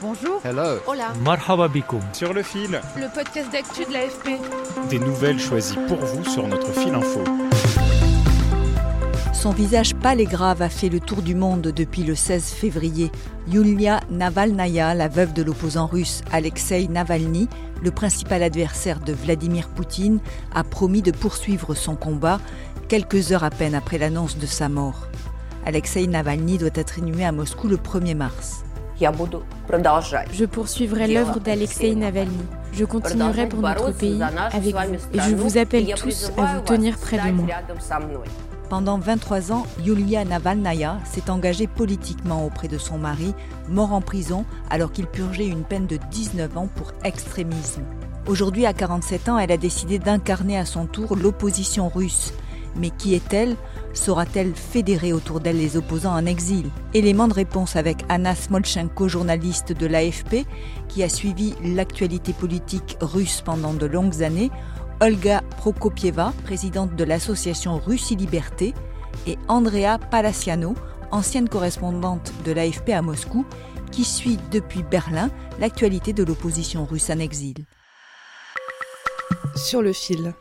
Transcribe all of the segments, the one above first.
Bonjour. Hello. Hola. Marhaba bikoum. sur le fil, Le podcast d'actu de l'AFP. des nouvelles choisies pour vous sur notre fil info. Son visage pâle et grave a fait le tour du monde depuis le 16 février. Yulia Navalnaya, la veuve de l'opposant russe Alexei Navalny, le principal adversaire de Vladimir Poutine, a promis de poursuivre son combat quelques heures à peine après l'annonce de sa mort. Alexei Navalny doit être inhumé à Moscou le 1er mars. Je poursuivrai l'œuvre d'Alexei Navalny. Je continuerai pour notre pays avec vous. Et je vous appelle tous à vous tenir près de moi. Pendant 23 ans, Yulia Navalnaya s'est engagée politiquement auprès de son mari, mort en prison alors qu'il purgeait une peine de 19 ans pour extrémisme. Aujourd'hui, à 47 ans, elle a décidé d'incarner à son tour l'opposition russe. Mais qui est-elle? Saura-t-elle fédérer autour d'elle les opposants en exil? Élément de réponse avec Anna Smolchenko, journaliste de l'AFP, qui a suivi l'actualité politique russe pendant de longues années, Olga Prokopieva, présidente de l'association Russie Liberté, et Andrea Palaciano, ancienne correspondante de l'AFP à Moscou, qui suit depuis Berlin l'actualité de l'opposition russe en exil. Sur le fil.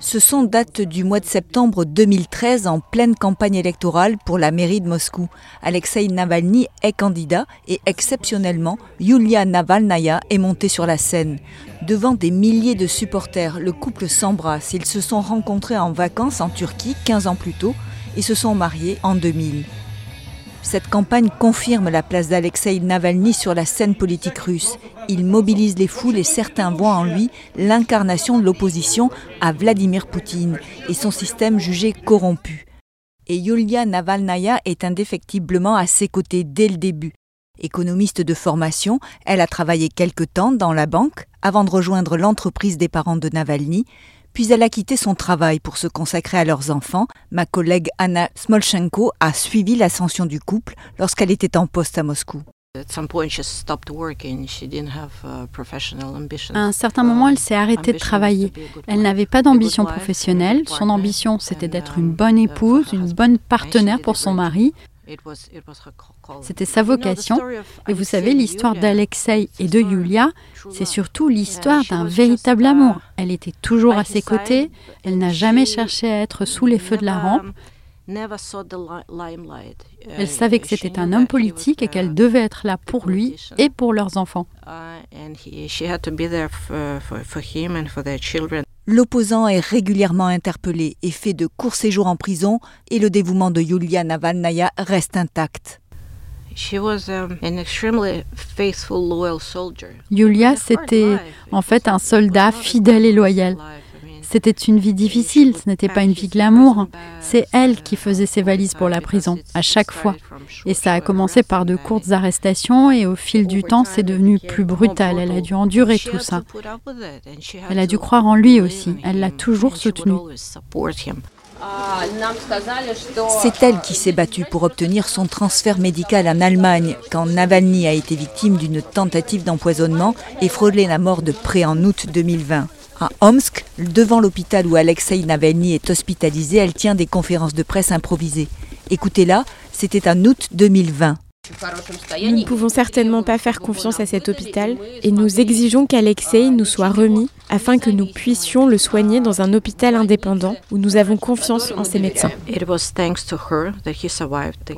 Ce son date du mois de septembre 2013 en pleine campagne électorale pour la mairie de Moscou. Alexei Navalny est candidat et exceptionnellement, Yulia Navalnaya est montée sur la scène. Devant des milliers de supporters, le couple s'embrasse. Ils se sont rencontrés en vacances en Turquie 15 ans plus tôt et se sont mariés en 2000. Cette campagne confirme la place d'Alexei Navalny sur la scène politique russe. Il mobilise les foules et certains voient en lui l'incarnation de l'opposition à Vladimir Poutine et son système jugé corrompu. Et Yulia Navalnaya est indéfectiblement à ses côtés dès le début. Économiste de formation, elle a travaillé quelque temps dans la banque avant de rejoindre l'entreprise des parents de Navalny, puis elle a quitté son travail pour se consacrer à leurs enfants. Ma collègue Anna Smolchenko a suivi l'ascension du couple lorsqu'elle était en poste à Moscou. À un certain moment, elle s'est arrêtée de travailler. Elle n'avait pas d'ambition professionnelle. Son ambition, c'était d'être une bonne épouse, une bonne partenaire pour son mari. C'était sa vocation. Et vous savez, l'histoire d'Alexei et de Yulia, c'est surtout l'histoire d'un véritable amour. Elle était toujours à ses côtés, elle n'a jamais cherché à être sous les feux de la rampe. Elle savait que c'était un homme politique et qu'elle devait être là pour lui et pour leurs enfants. L'opposant est régulièrement interpellé et fait de courts séjours en prison et le dévouement de Yulia Navalnaya reste intact. Yulia, c'était en fait un soldat fidèle et loyal. C'était une vie difficile, ce n'était pas une vie glamour. C'est elle qui faisait ses valises pour la prison, à chaque fois. Et ça a commencé par de courtes arrestations et au fil du temps, c'est devenu plus brutal. Elle a dû endurer tout ça. Elle a dû croire en lui aussi. Elle l'a toujours soutenu. C'est elle qui s'est battue pour obtenir son transfert médical en Allemagne quand Navalny a été victime d'une tentative d'empoisonnement et frôlé la mort de près en août 2020. À Omsk, devant l'hôpital où Alexei Navalny est hospitalisé, elle tient des conférences de presse improvisées. Écoutez-la, c'était en août 2020. Nous ne pouvons certainement pas faire confiance à cet hôpital et nous exigeons qu'Alexei nous soit remis afin que nous puissions le soigner dans un hôpital indépendant où nous avons confiance en ses médecins.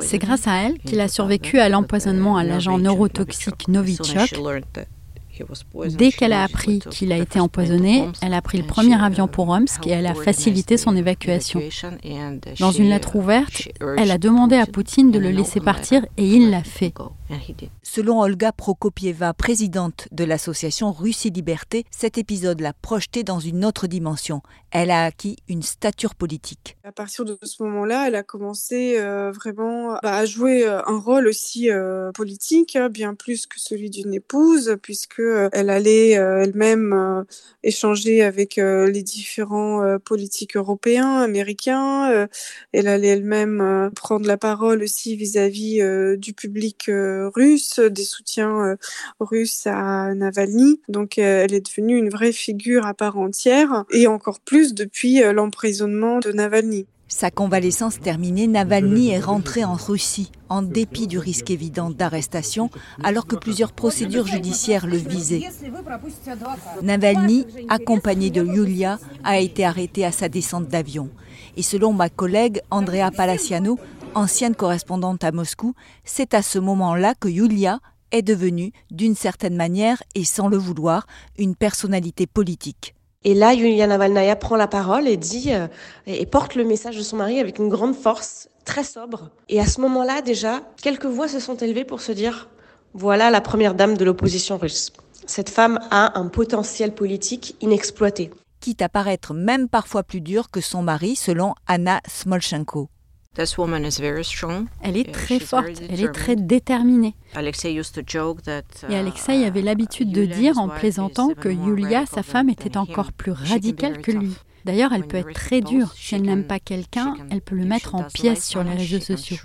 C'est grâce à elle qu'il a survécu à l'empoisonnement à l'agent neurotoxique Novichok Dès qu'elle a appris qu'il a été empoisonné, elle a pris le premier avion pour Omsk et elle a facilité son évacuation. Dans une lettre ouverte, elle a demandé à Poutine de le laisser partir et il l'a fait. Selon Olga Prokopieva, présidente de l'association Russie Liberté, cet épisode l'a projetée dans une autre dimension. Elle a acquis une stature politique. À partir de ce moment-là, elle a commencé euh, vraiment bah, à jouer euh, un rôle aussi euh, politique, hein, bien plus que celui d'une épouse, puisque elle allait elle-même échanger avec les différents politiques européens, américains. elle allait elle-même prendre la parole aussi vis-à-vis du public russe, des soutiens russes à Navalny. Donc elle est devenue une vraie figure à part entière, et encore plus depuis l'emprisonnement de Navalny. Sa convalescence terminée, Navalny est rentré en Russie, en dépit du risque évident d'arrestation, alors que plusieurs procédures judiciaires le visaient. Navalny, accompagné de Yulia, a été arrêté à sa descente d'avion. Et selon ma collègue Andrea Palaciano, ancienne correspondante à Moscou, c'est à ce moment-là que Yulia est devenue, d'une certaine manière et sans le vouloir, une personnalité politique. Et là, Yulia Navalnaya prend la parole et dit euh, et porte le message de son mari avec une grande force, très sobre. Et à ce moment-là, déjà, quelques voix se sont élevées pour se dire voilà la première dame de l'opposition russe. Cette femme a un potentiel politique inexploité. Quitte à paraître même parfois plus dur que son mari, selon Anna Smolchenko. Elle est très forte, elle est très déterminée. Et Alexei uh, avait l'habitude de dire en plaisantant que Yulia, sa femme, était encore plus radicale que lui. D'ailleurs, elle peut être très dure. Si elle n'aime pas quelqu'un, elle peut le mettre en pièces sur les réseaux sociaux.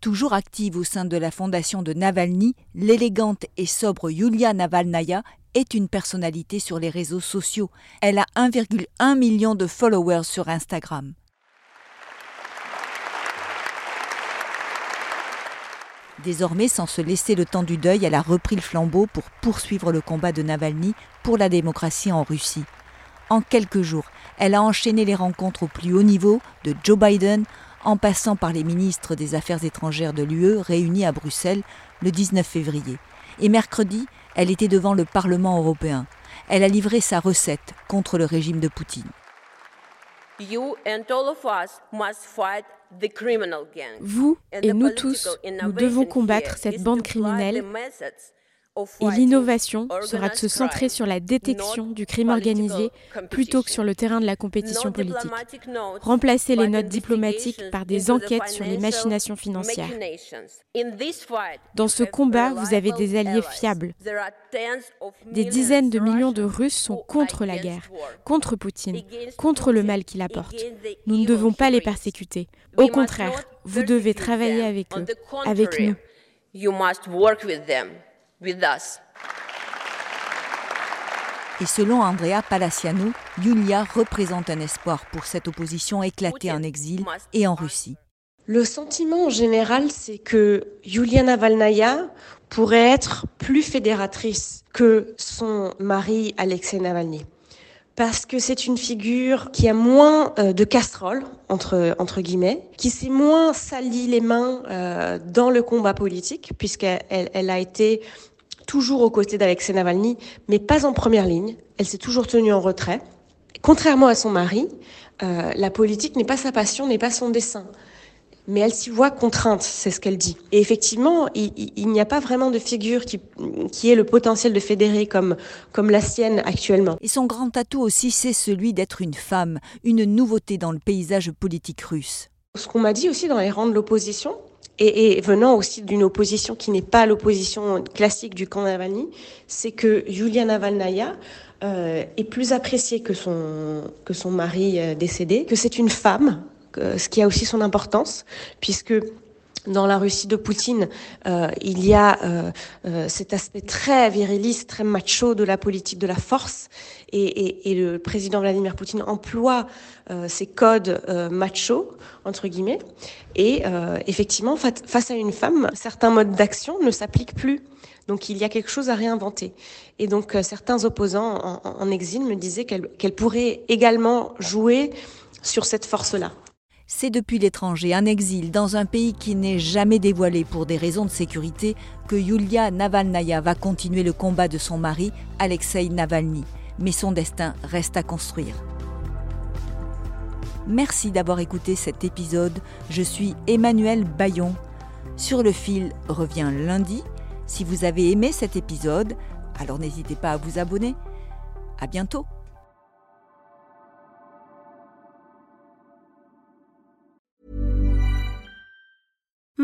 Toujours active au sein de la fondation de Navalny, l'élégante et sobre Yulia Navalnaya est une personnalité sur les réseaux sociaux. Elle a 1,1 million de followers sur Instagram. Désormais, sans se laisser le temps du deuil, elle a repris le flambeau pour poursuivre le combat de Navalny pour la démocratie en Russie. En quelques jours, elle a enchaîné les rencontres au plus haut niveau, de Joe Biden en passant par les ministres des Affaires étrangères de l'UE réunis à Bruxelles le 19 février. Et mercredi, elle était devant le Parlement européen. Elle a livré sa recette contre le régime de Poutine. Vous et nous tous, nous devons combattre cette bande criminelle et l'innovation sera de se centrer sur la détection du crime organisé plutôt que sur le terrain de la compétition politique. Remplacer les notes diplomatiques par des enquêtes sur les machinations financières. Dans ce combat, vous avez des alliés fiables. Des dizaines de millions de Russes sont contre la guerre, contre Poutine, contre le mal qu'il apporte. Nous ne devons pas les persécuter. Au contraire, vous devez travailler avec eux, avec nous. Et selon Andrea Palaciano, Yulia représente un espoir pour cette opposition éclatée en exil et en Russie. Le sentiment général, c'est que Yulia Navalnaya pourrait être plus fédératrice que son mari Alexei Navalny. Parce que c'est une figure qui a moins euh, de casserole, entre, entre guillemets, qui s'est moins sali les mains euh, dans le combat politique, puisqu'elle elle a été toujours aux côtés d'Alexei Navalny, mais pas en première ligne. Elle s'est toujours tenue en retrait. Contrairement à son mari, euh, la politique n'est pas sa passion, n'est pas son dessin. Mais elle s'y voit contrainte, c'est ce qu'elle dit. Et effectivement, il, n'y a pas vraiment de figure qui, qui ait le potentiel de fédérer comme, comme la sienne actuellement. Et son grand atout aussi, c'est celui d'être une femme, une nouveauté dans le paysage politique russe. Ce qu'on m'a dit aussi dans les rangs de l'opposition, et, venant aussi d'une opposition qui n'est pas l'opposition classique du camp Navalny, c'est que Yulia Navalnaya euh, est plus appréciée que son, que son mari euh, décédé, que c'est une femme, ce qui a aussi son importance, puisque dans la Russie de Poutine, euh, il y a euh, euh, cet aspect très viriliste, très macho de la politique de la force, et, le président Vladimir Poutine emploie euh, ces codes euh, macho entre guillemets. Et euh, effectivement, face à une femme, certains modes d'action ne s'appliquent plus. Donc il y a quelque chose à réinventer. Et donc certains opposants en, exil me disaient qu'elle qu'elle pourrait également jouer sur cette force-là. C'est depuis l'étranger, un exil dans un pays qui n'est jamais dévoilé pour des raisons de sécurité, que Yulia Navalnaya va continuer le combat de son mari, Alexei Navalny. Mais son destin reste à construire. Merci d'avoir écouté cet épisode. Je suis Emmanuel Bayon. Sur le fil revient lundi. Si vous avez aimé cet épisode, alors n'hésitez pas à vous abonner. À bientôt.